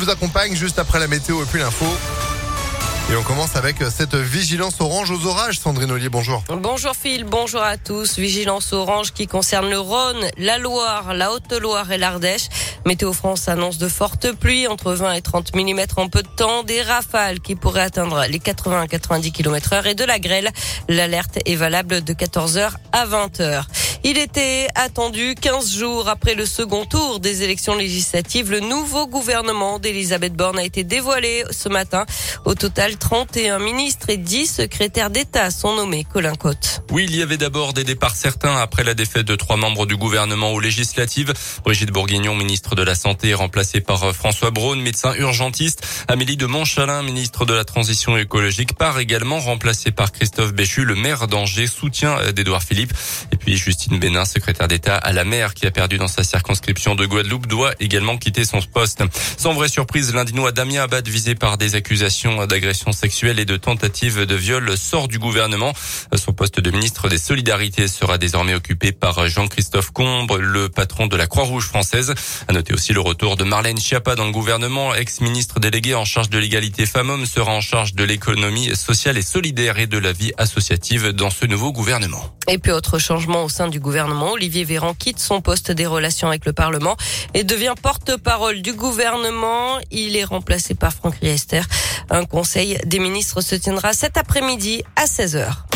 vous accompagne juste après la météo et puis l'info. Et on commence avec cette vigilance orange aux orages. Sandrine Ollier, bonjour. Bonjour Phil, bonjour à tous. Vigilance orange qui concerne le Rhône, la Loire, la Haute-Loire et l'Ardèche. Météo France annonce de fortes pluies, entre 20 et 30 mm en peu de temps, des rafales qui pourraient atteindre les 80 à 90 km heure et de la grêle. L'alerte est valable de 14h à 20h. Il était attendu 15 jours après le second tour des élections législatives. Le nouveau gouvernement d'Elisabeth Borne a été dévoilé ce matin. Au total, 31 ministres et 10 secrétaires d'État sont nommés. Colin Cotte. Oui, il y avait d'abord des départs certains après la défaite de trois membres du gouvernement aux législatives. Brigitte Bourguignon, ministre de la Santé, remplacée par François Braun, médecin urgentiste. Amélie de Montchalin, ministre de la Transition écologique, part également remplacée par Christophe Béchu, le maire d'Angers, soutien d'Édouard Philippe. Et puis Justine Bénin, secrétaire d'État à la mer qui a perdu dans sa circonscription de Guadeloupe, doit également quitter son poste. Sans vraie surprise, l'Indinois Damien Abad, visé par des accusations d'agression sexuelle et de tentative de viol, sort du gouvernement. Son poste de ministre des Solidarités sera désormais occupé par Jean-Christophe Combre, le patron de la Croix-Rouge française. À noter aussi le retour de Marlène Schiappa dans le gouvernement. Ex-ministre délégué en charge de l'égalité femmes-hommes sera en charge de l'économie sociale et solidaire et de la vie associative dans ce nouveau gouvernement. Et puis autre changement au sein du gouvernement, Olivier Véran quitte son poste des relations avec le Parlement et devient porte-parole du gouvernement. Il est remplacé par Franck Riester. Un conseil des ministres se tiendra cet après-midi à 16h.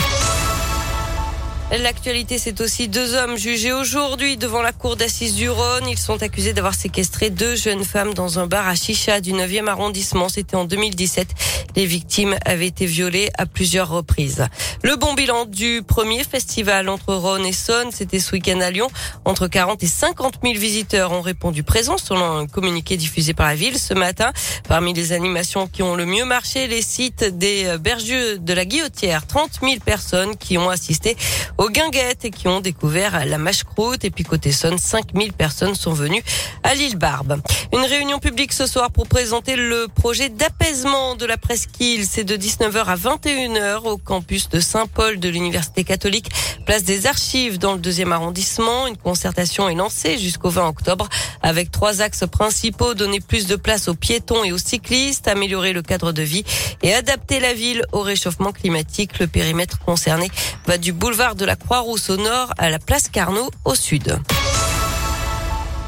L'actualité, c'est aussi deux hommes jugés aujourd'hui devant la cour d'assises du Rhône. Ils sont accusés d'avoir séquestré deux jeunes femmes dans un bar à Chicha du 9e arrondissement. C'était en 2017. Les victimes avaient été violées à plusieurs reprises. Le bon bilan du premier festival entre Rhône et Saône, c'était ce week-end à Lyon. Entre 40 et 50 000 visiteurs ont répondu présent selon un communiqué diffusé par la ville ce matin. Parmi les animations qui ont le mieux marché, les sites des bergeux de la Guillotière. 30 000 personnes qui ont assisté aux guinguettes et qui ont découvert la mâche-croûte. Et puis côté Saône, 5000 personnes sont venues à l'île Barbe. Une réunion publique ce soir pour présenter le projet d'apaisement de la presqu'île. C'est de 19h à 21h au campus de Saint-Paul de l'Université catholique, place des archives dans le deuxième arrondissement. Une concertation est lancée jusqu'au 20 octobre avec trois axes principaux. Donner plus de place aux piétons et aux cyclistes, améliorer le cadre de vie et adapter la ville au réchauffement climatique. Le périmètre concerné va du boulevard de la Croix-Rousse au nord à la place Carnot au sud.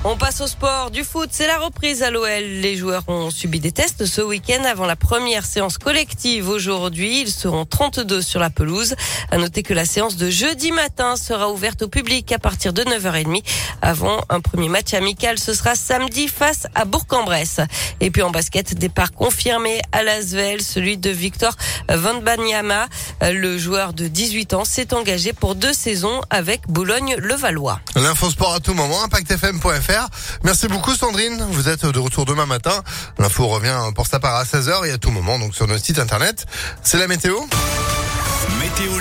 On passe au sport du foot. C'est la reprise à l'OL. Les joueurs ont subi des tests ce week-end avant la première séance collective aujourd'hui. Ils seront 32 sur la pelouse. À noter que la séance de jeudi matin sera ouverte au public à partir de 9h30. Avant un premier match amical, ce sera samedi face à Bourg-en-Bresse. Et puis en basket, départ confirmé à Lasvel, celui de Victor Van Banyama. Le joueur de 18 ans s'est engagé pour deux saisons avec Boulogne-le-Valois. L'info sport à tout moment, impactfm.fr. Merci beaucoup Sandrine. Vous êtes de retour demain matin. L'info revient pour sa part à 16h et à tout moment donc sur notre site internet. C'est la météo. Météo